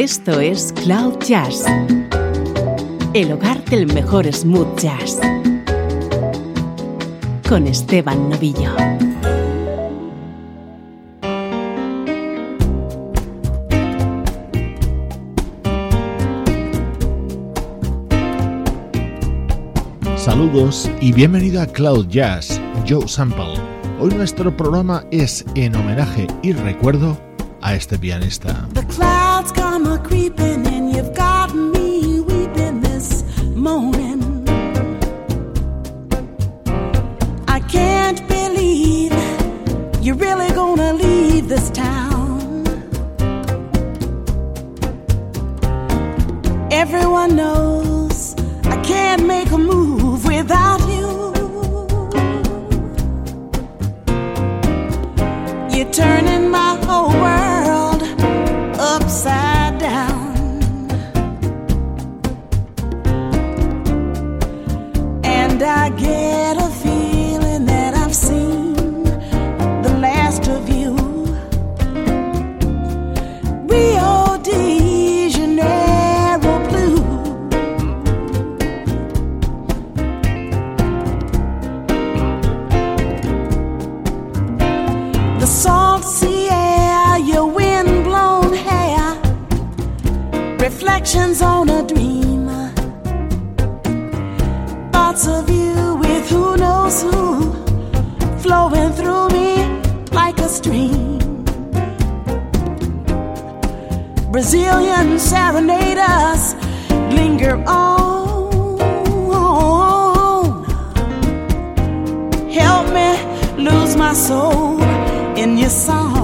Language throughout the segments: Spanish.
Esto es Cloud Jazz, el hogar del mejor smooth jazz, con Esteban Novillo. Saludos y bienvenido a Cloud Jazz, Joe Sample. Hoy nuestro programa es en homenaje y recuerdo a este pianista. this town. Everyone knows. serenade us, linger on. Help me lose my soul in your song.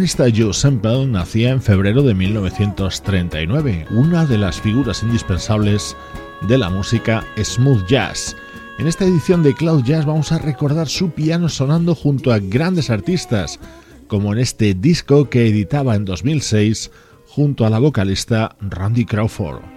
pianista Joe Semple nacía en febrero de 1939, una de las figuras indispensables de la música smooth jazz. En esta edición de Cloud Jazz vamos a recordar su piano sonando junto a grandes artistas, como en este disco que editaba en 2006 junto a la vocalista Randy Crawford.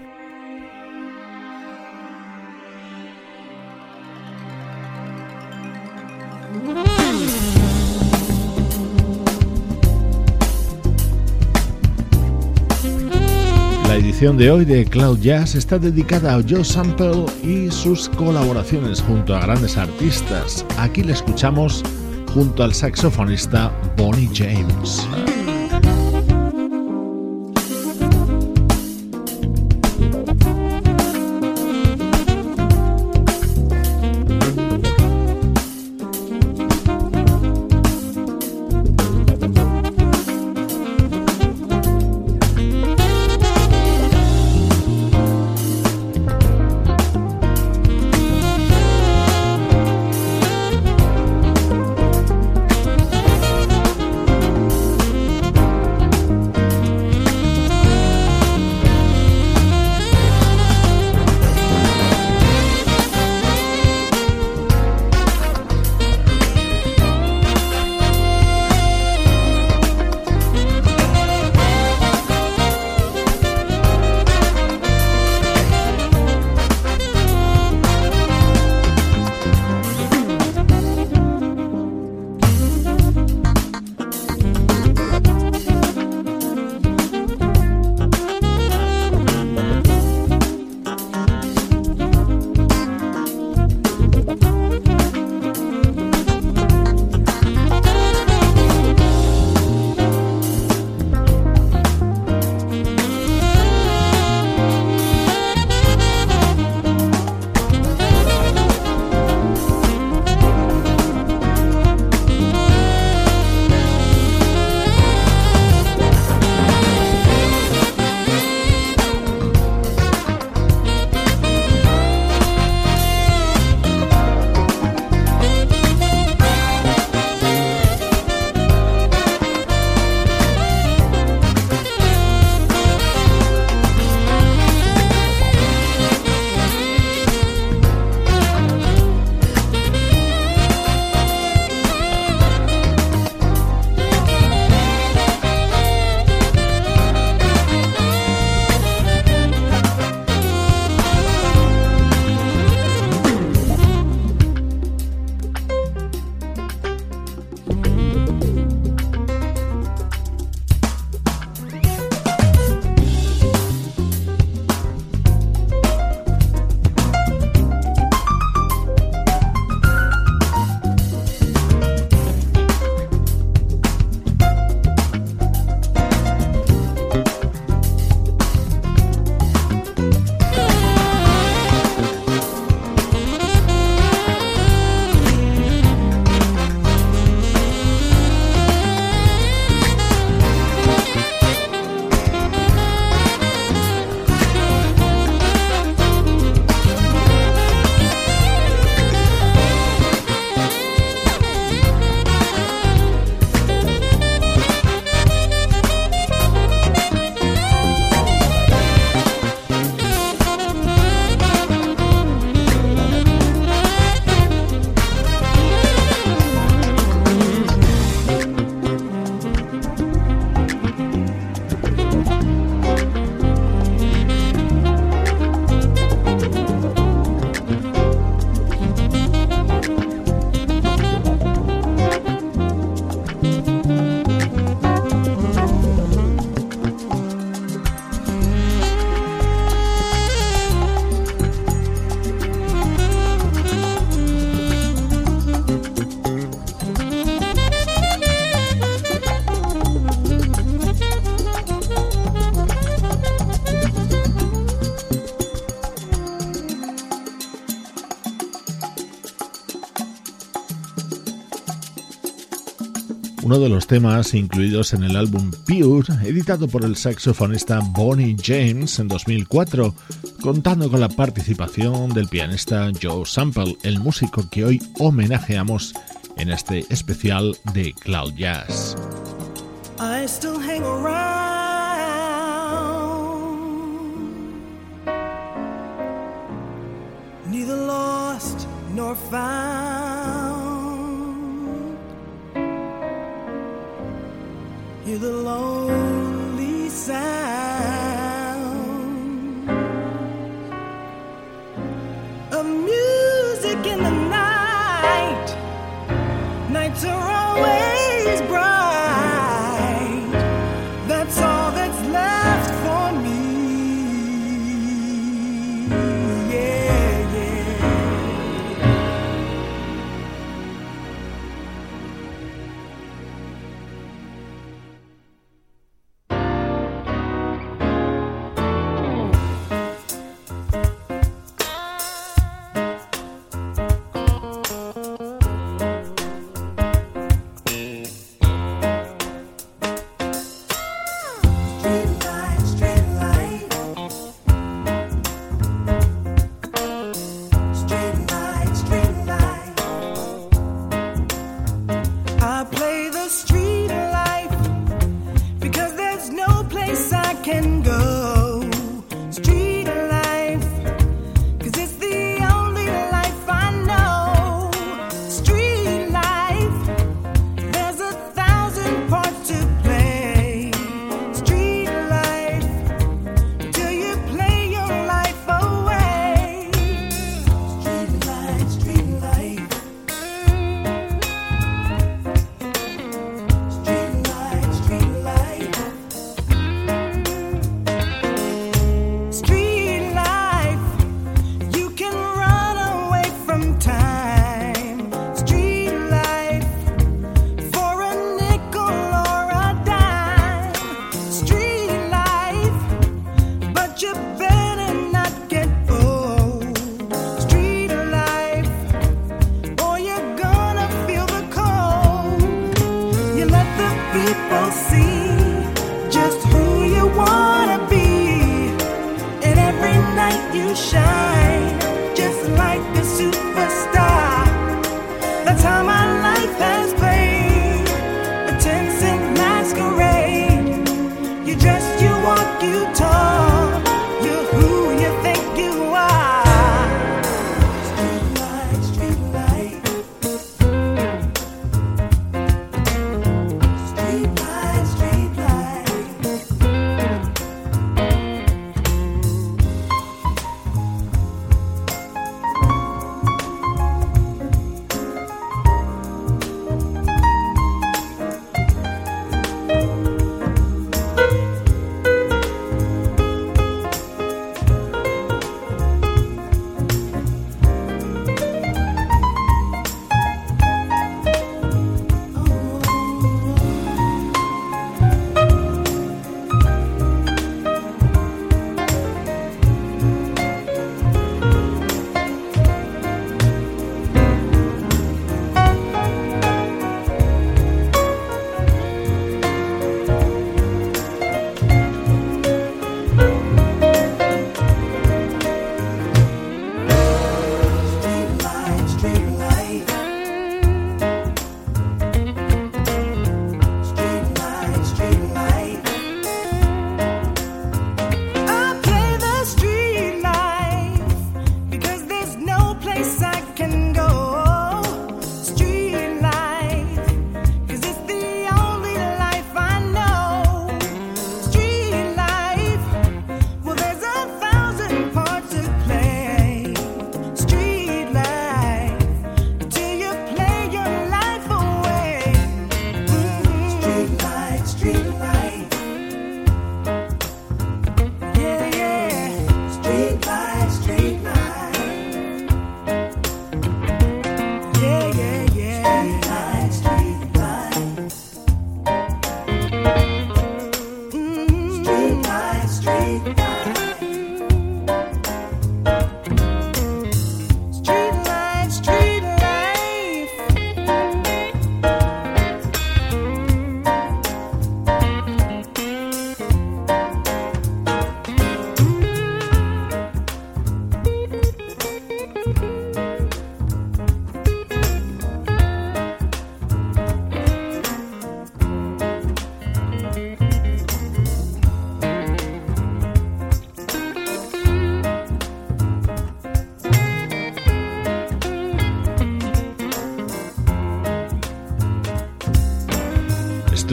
Edición de hoy de Cloud Jazz está dedicada a Joe Sample y sus colaboraciones junto a grandes artistas. Aquí le escuchamos junto al saxofonista Bonnie James. Uno de los temas incluidos en el álbum Pure, editado por el saxofonista Bonnie James en 2004, contando con la participación del pianista Joe Sample, el músico que hoy homenajeamos en este especial de Cloud Jazz. You're the lonely side.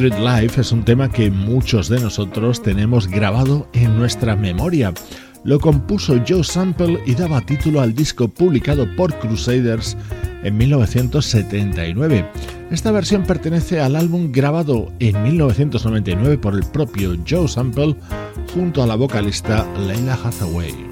Street Life es un tema que muchos de nosotros tenemos grabado en nuestra memoria. Lo compuso Joe Sample y daba título al disco publicado por Crusaders en 1979. Esta versión pertenece al álbum grabado en 1999 por el propio Joe Sample junto a la vocalista Leila Hathaway.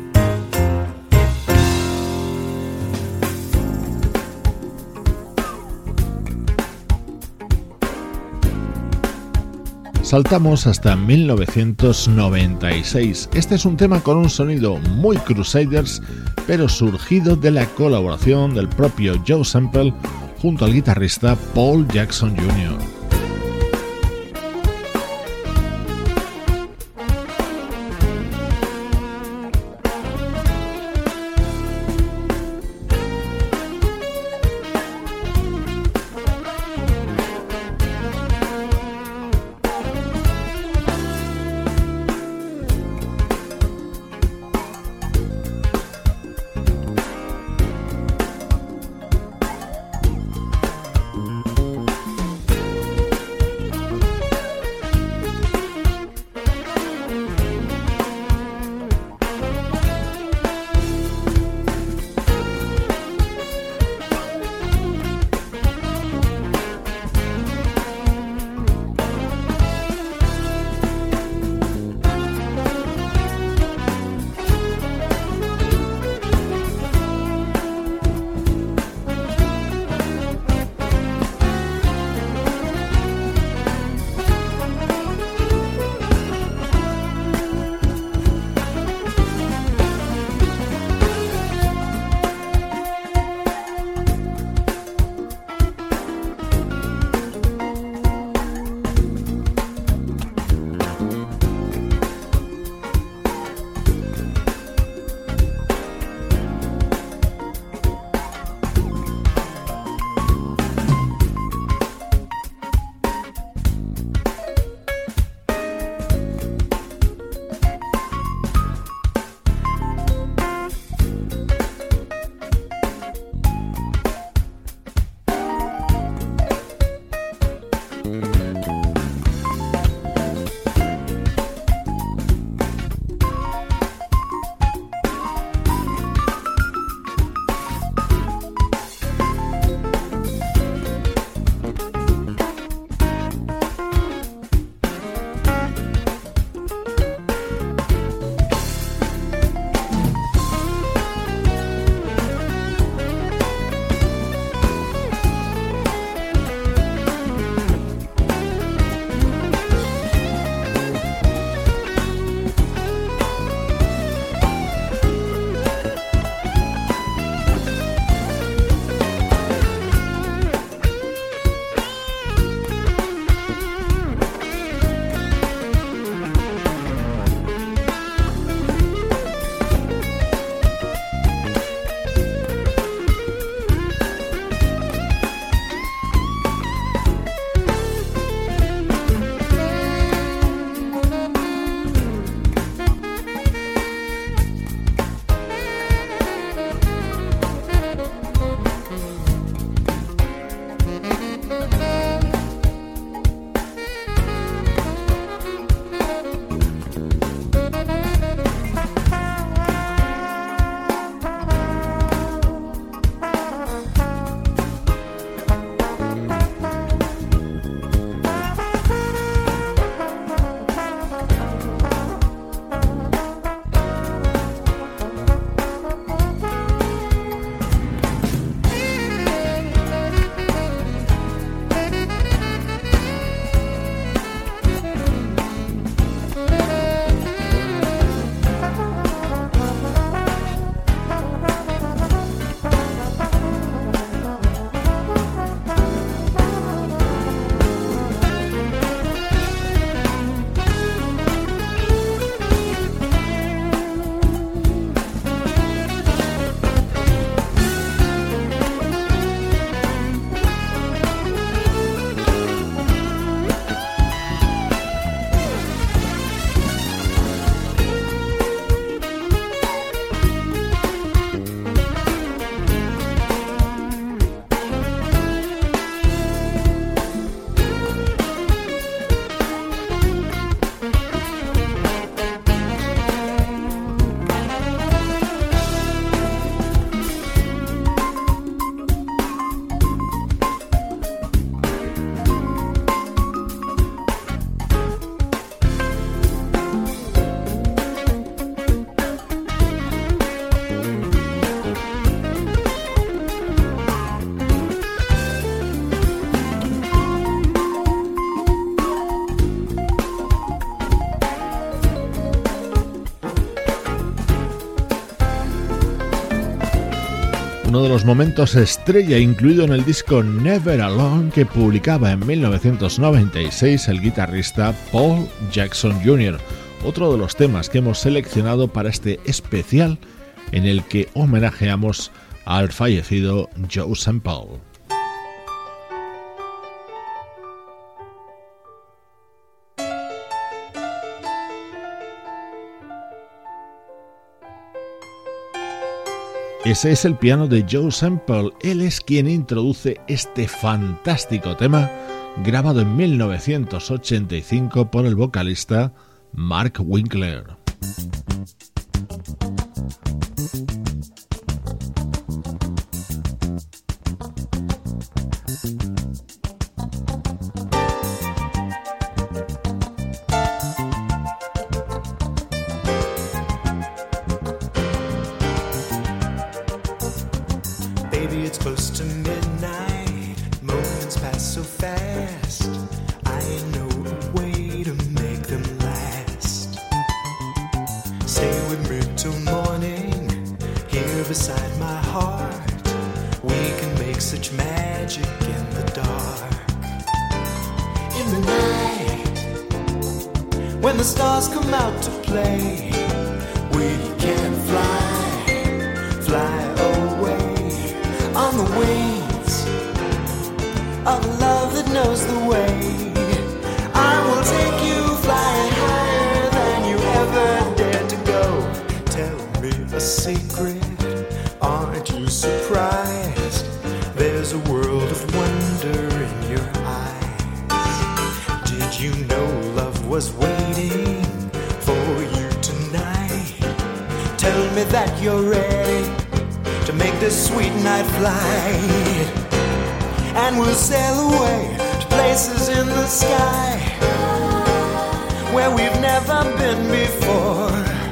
Saltamos hasta 1996. Este es un tema con un sonido muy Crusaders, pero surgido de la colaboración del propio Joe Sample junto al guitarrista Paul Jackson Jr. momentos estrella incluido en el disco Never Alone que publicaba en 1996 el guitarrista Paul Jackson Jr., otro de los temas que hemos seleccionado para este especial en el que homenajeamos al fallecido Joe Sample. Ese es el piano de Joe Sample. Él es quien introduce este fantástico tema grabado en 1985 por el vocalista Mark Winkler. When the stars come out to play, we can fly, fly away on the wings of love that knows the way. I will take you flying higher than you ever dared to go. Tell me a secret, aren't you surprised? There's a world of wonder in your eyes. Did you know love was? that you're ready to make this sweet night fly, And we'll sail away to places in the sky where we've never been before.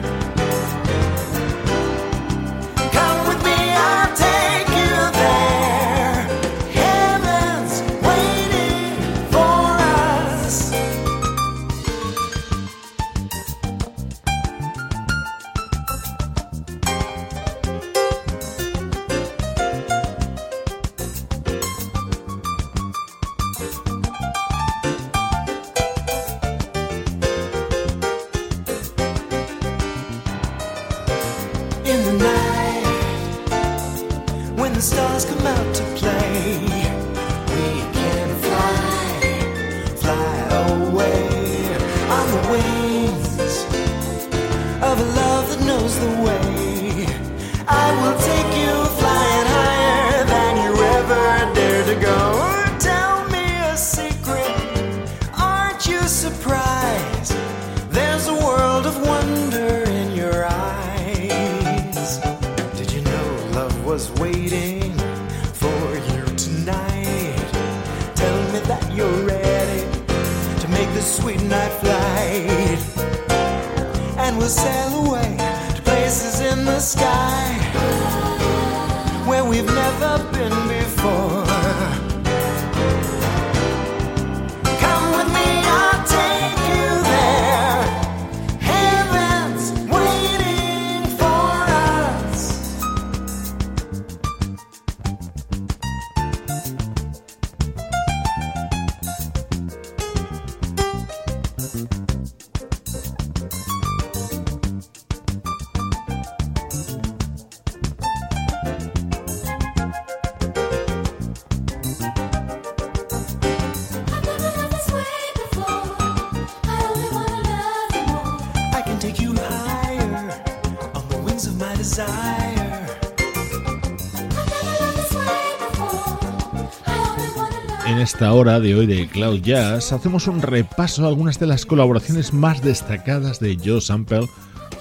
Esta hora de hoy de Cloud Jazz hacemos un repaso a algunas de las colaboraciones más destacadas de Joe Sample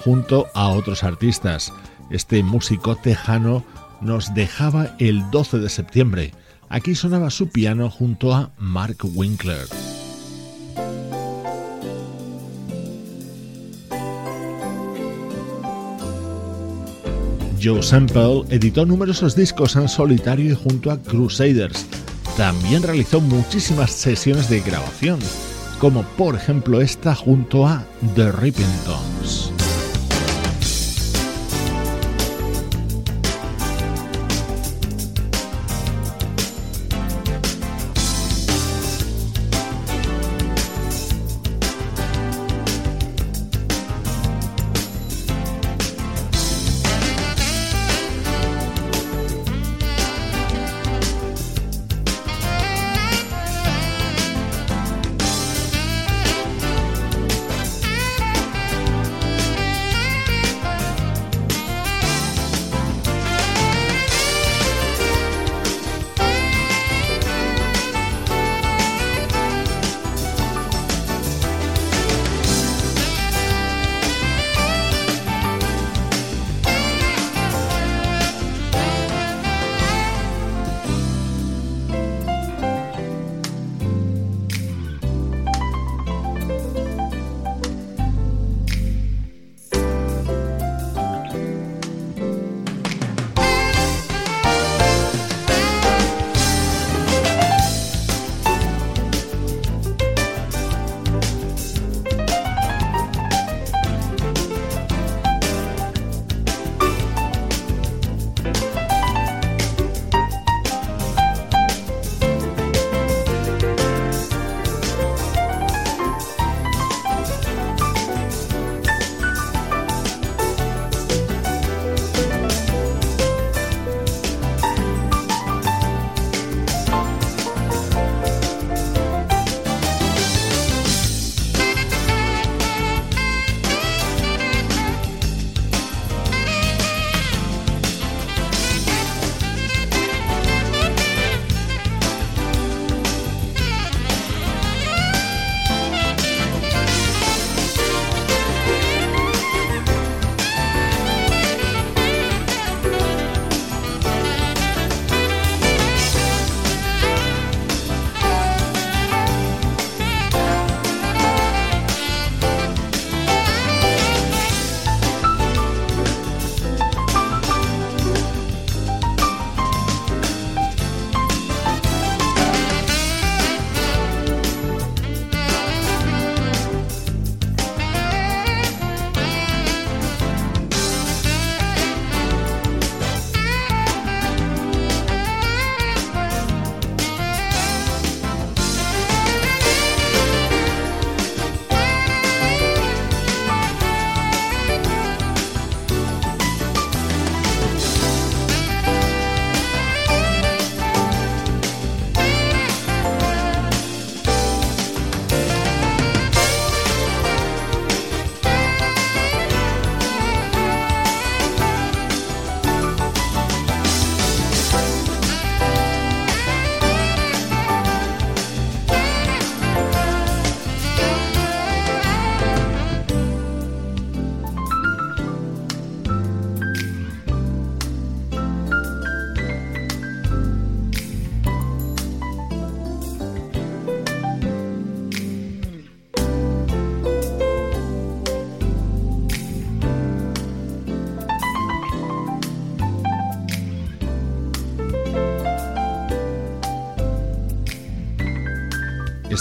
junto a otros artistas. Este músico tejano nos dejaba el 12 de septiembre. Aquí sonaba su piano junto a Mark Winkler. Joe Sample editó numerosos discos en solitario y junto a Crusaders también realizó muchísimas sesiones de grabación, como por ejemplo esta junto a The Rippingtons.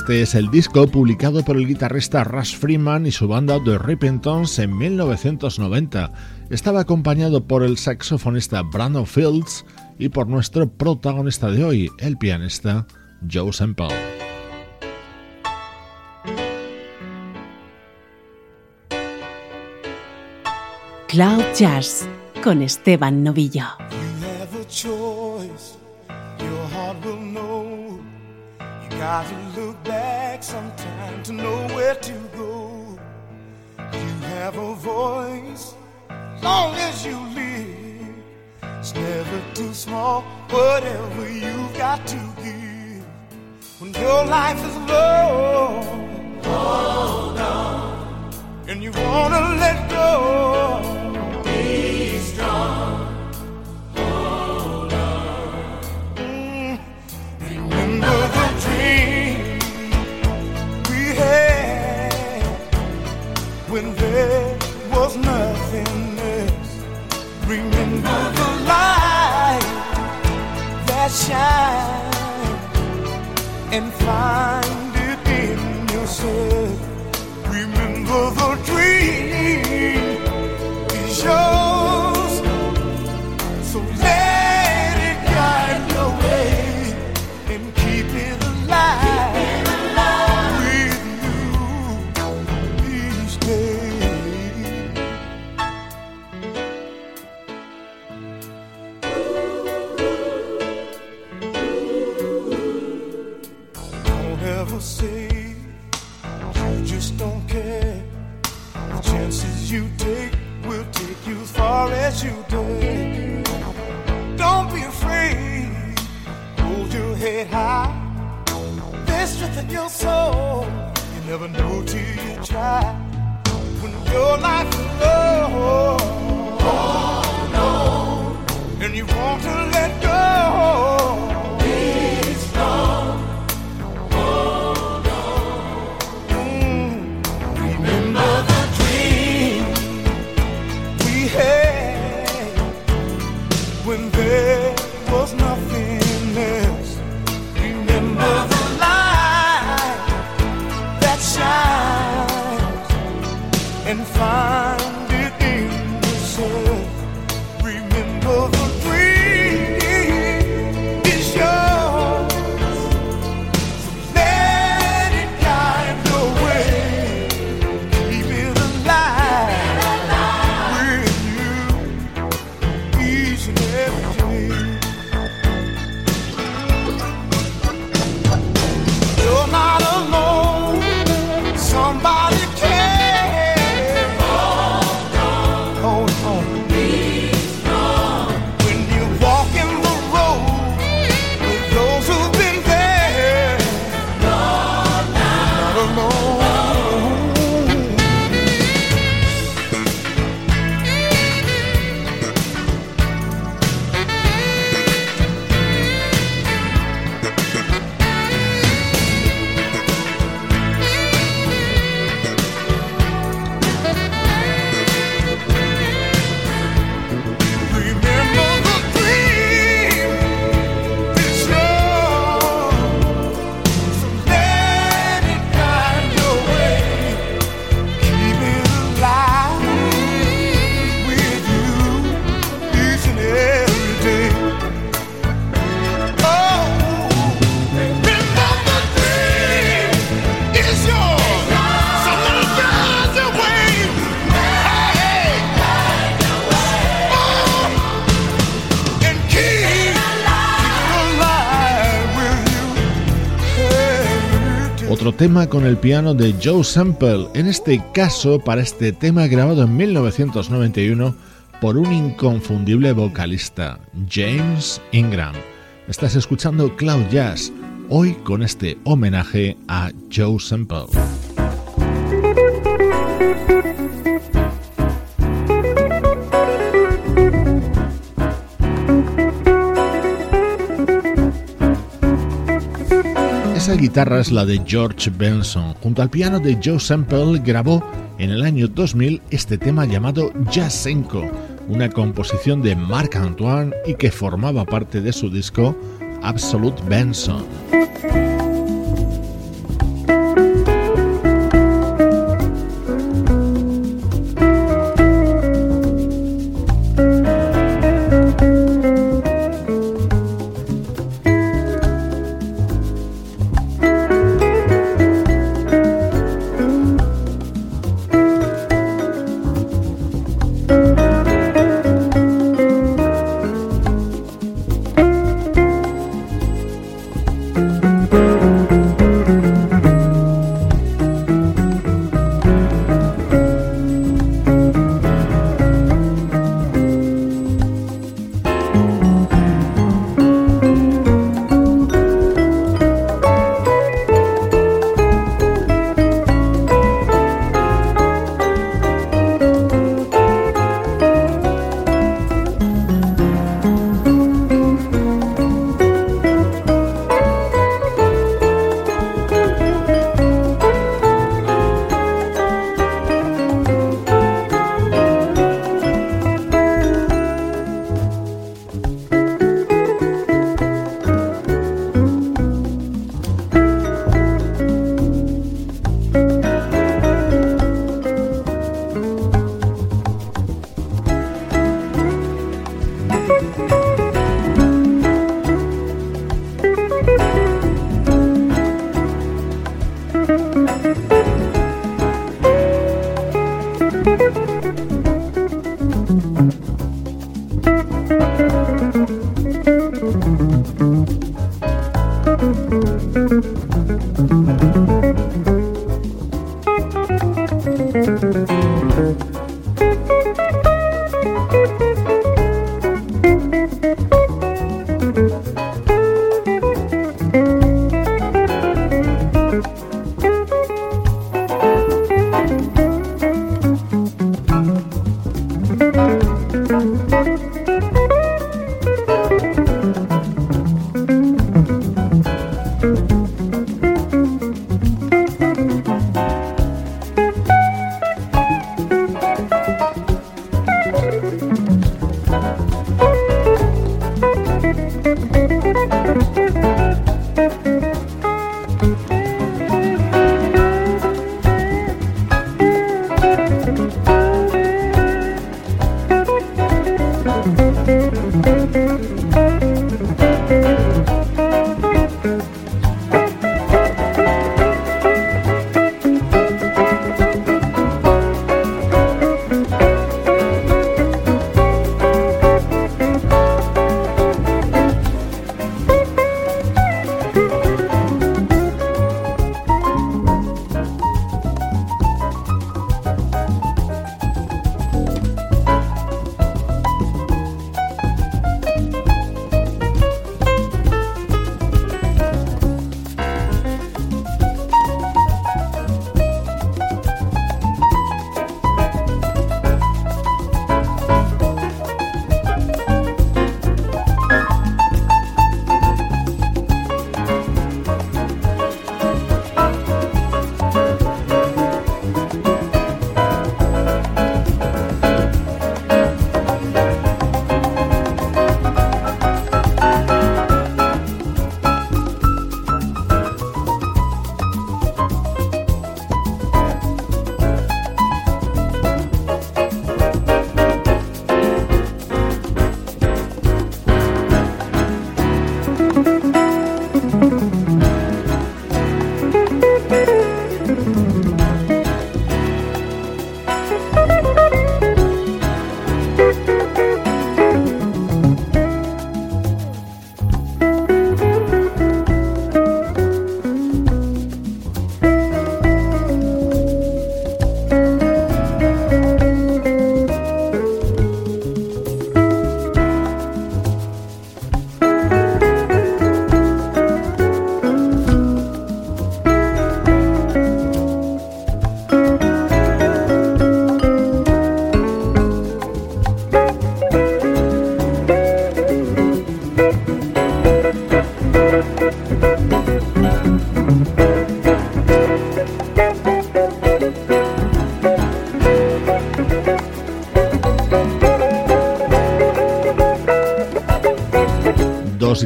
Este es el disco publicado por el guitarrista Russ Freeman y su banda The Repentance en 1990. Estaba acompañado por el saxofonista Brandon Fields y por nuestro protagonista de hoy, el pianista Joe Semple. Cloud Jazz con Esteban Novillo. Gotta look back sometime to know where to go. You have a voice, long as you live. It's never too small, whatever you've got to give. When your life is low, hold on, and you wanna let go. Be strong. When there was nothing else. Remember the light that shines and find it in yourself. Remember the dream is yours. There's strength in your soul. You never know till you try. When your life is. Oh, no. And you want to tema con el piano de Joe Sample, en este caso para este tema grabado en 1991 por un inconfundible vocalista, James Ingram. Estás escuchando Cloud Jazz, hoy con este homenaje a Joe Sample. Esa guitarra es la de George Benson. Junto al piano de Joe Sample grabó en el año 2000 este tema llamado Jazzenko, una composición de Marc Antoine y que formaba parte de su disco Absolute Benson.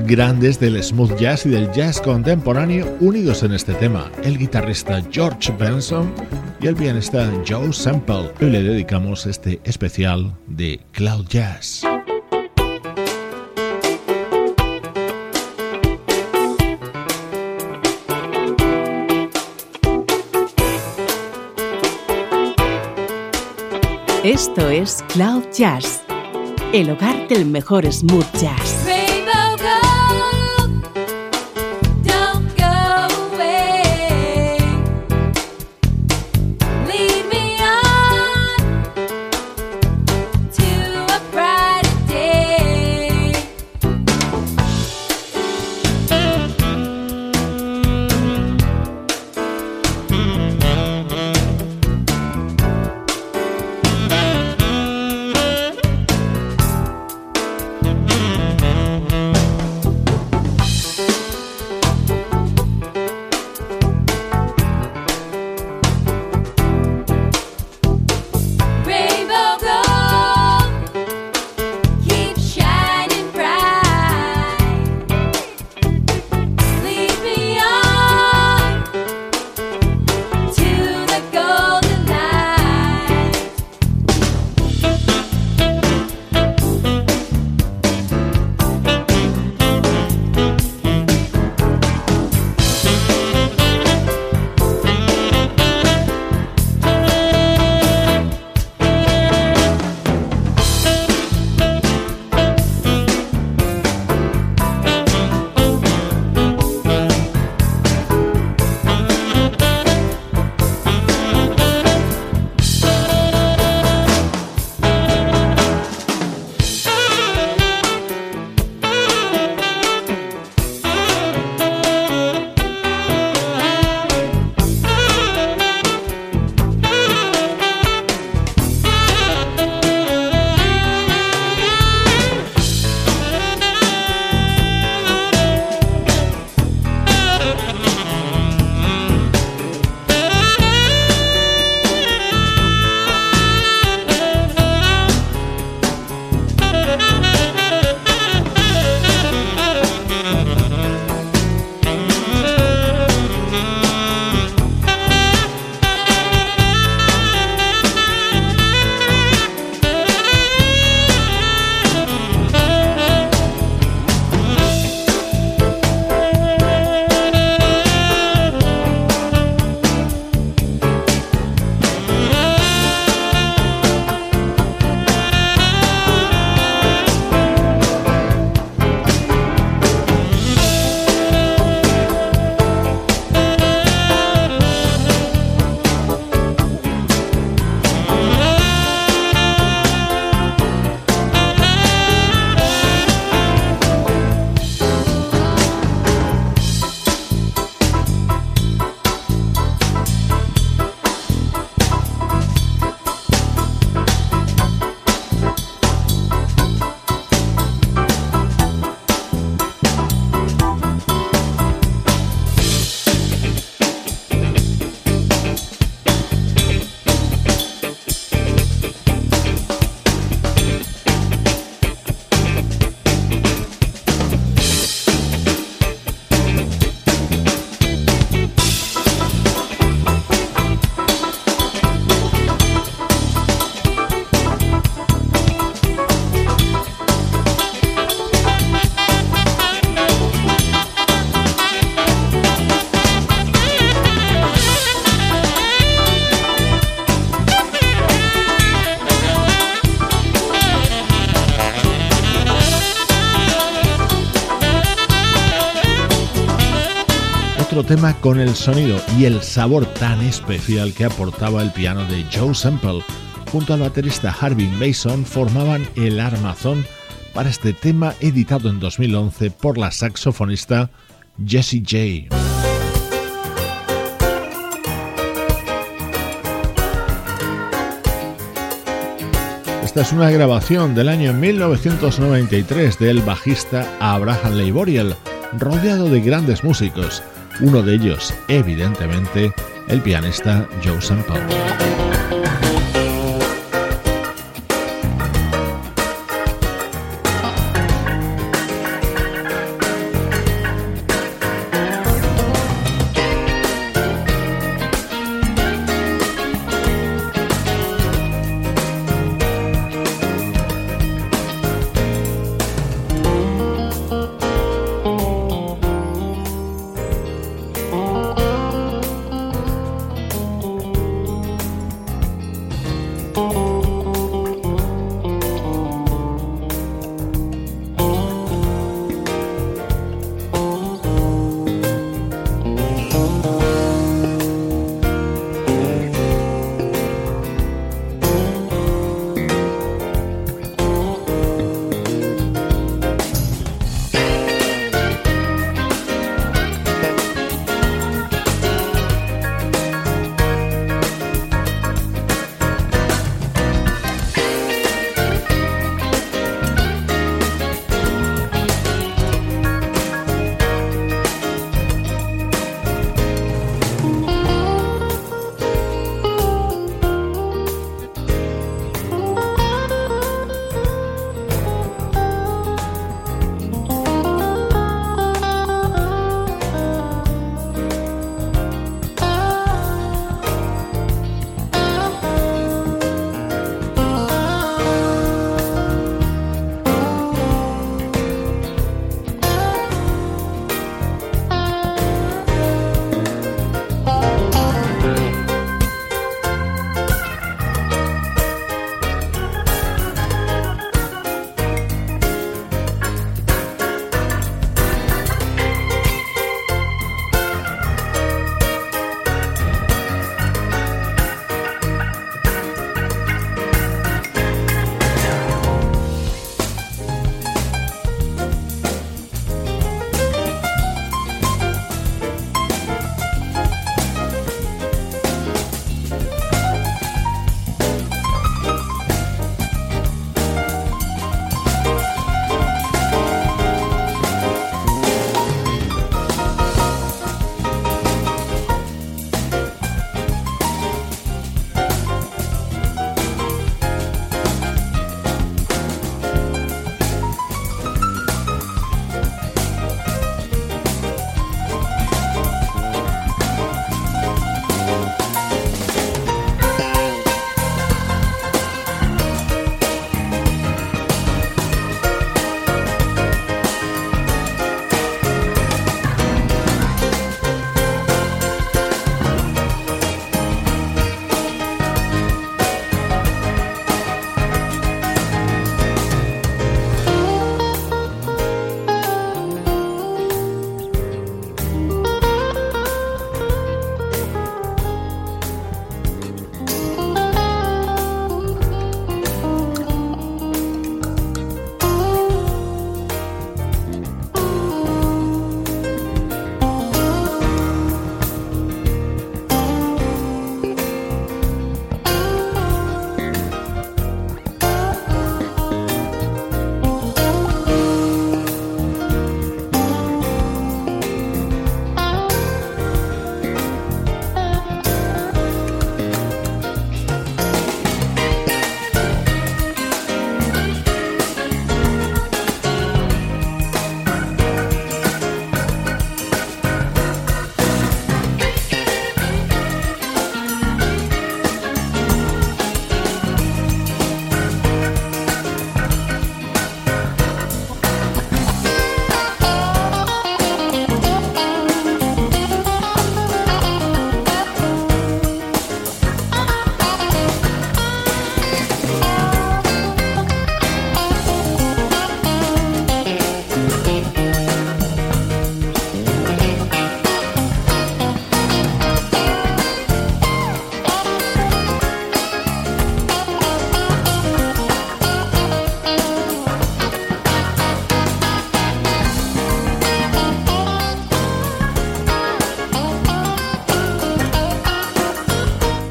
Grandes del smooth jazz y del jazz contemporáneo unidos en este tema, el guitarrista George Benson y el pianista Joe Sample. Hoy le dedicamos este especial de Cloud Jazz. Esto es Cloud Jazz, el hogar del mejor smooth jazz. Tema con el sonido y el sabor tan especial que aportaba el piano de Joe Semple junto al baterista Harvey Mason formaban el armazón para este tema editado en 2011 por la saxofonista Jessie J. Esta es una grabación del año 1993 del bajista Abraham Leiboriel, rodeado de grandes músicos uno de ellos, evidentemente, el pianista Joe Sample.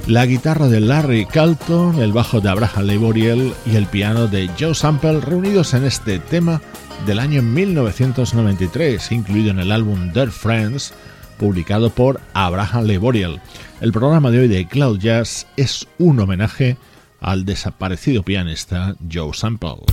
La guitarra de Larry Calton, el bajo de Abraham Laboriel y el piano de Joe Sample reunidos en este tema del año 1993, incluido en el álbum Dead Friends, publicado por Abraham Laboriel. El programa de hoy de Cloud Jazz es un homenaje al desaparecido pianista Joe Sample.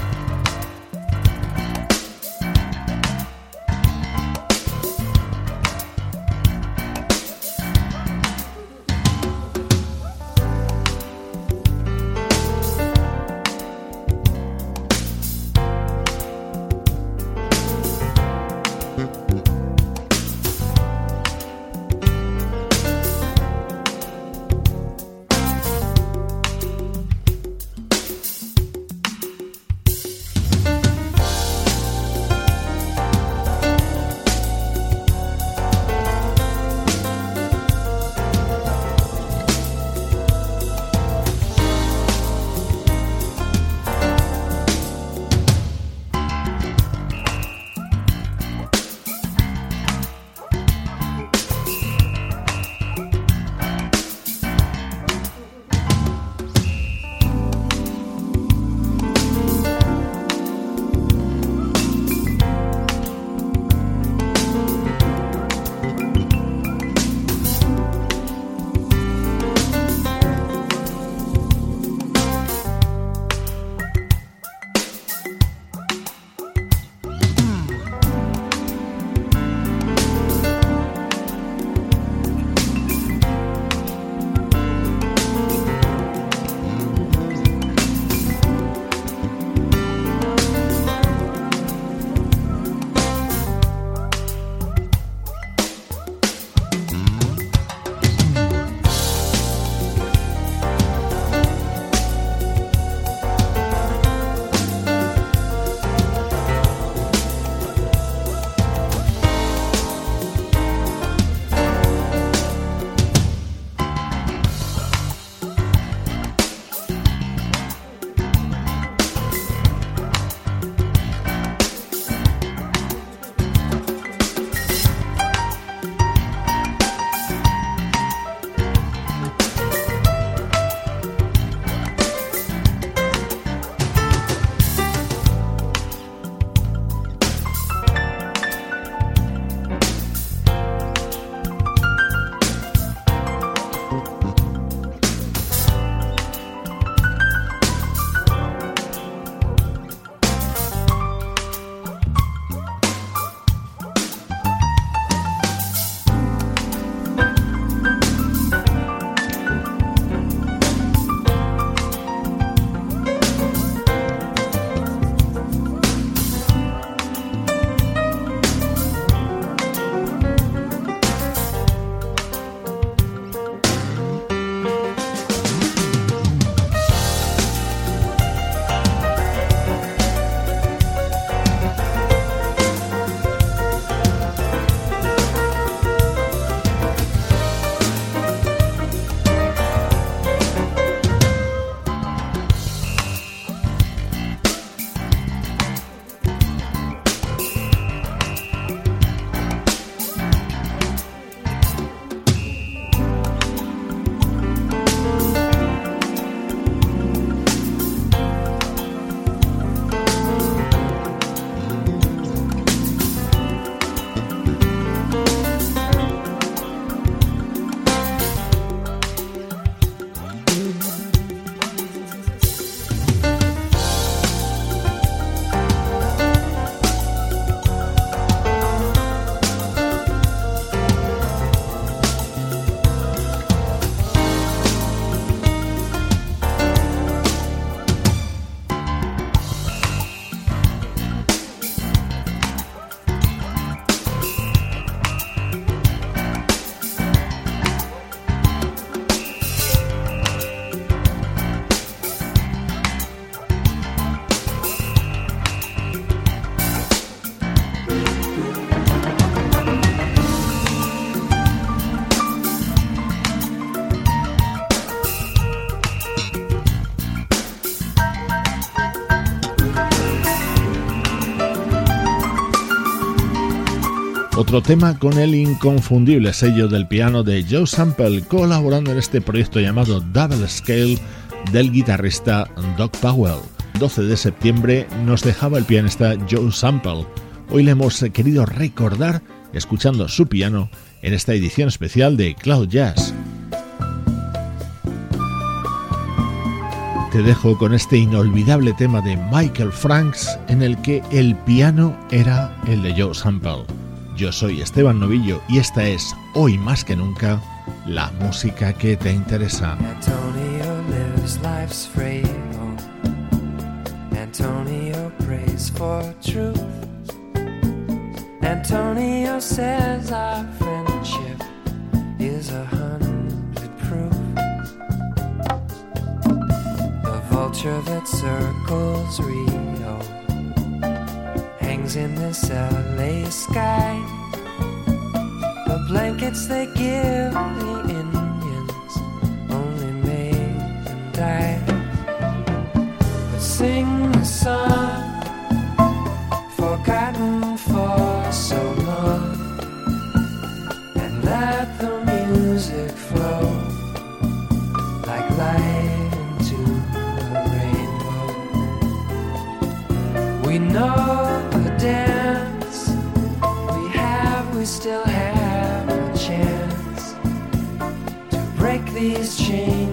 Otro tema con el inconfundible sello del piano de Joe Sample, colaborando en este proyecto llamado Double Scale del guitarrista Doc Powell. 12 de septiembre nos dejaba el pianista Joe Sample. Hoy le hemos querido recordar escuchando su piano en esta edición especial de Cloud Jazz. Te dejo con este inolvidable tema de Michael Franks en el que el piano era el de Joe Sample. Yo soy Esteban Novillo y esta es, hoy más que nunca, la música que te interesa. Antonio lives life's. Antonio prays for truth. Antonio says our friendship is a hundred proof. The vulture that circles Rio hangs in this LA sky. The blankets they give the Indians only made them die. But sing the song forgotten for so long, and let the music flow like light into the rainbow. We know dance we have, we still have a chance to break these chains.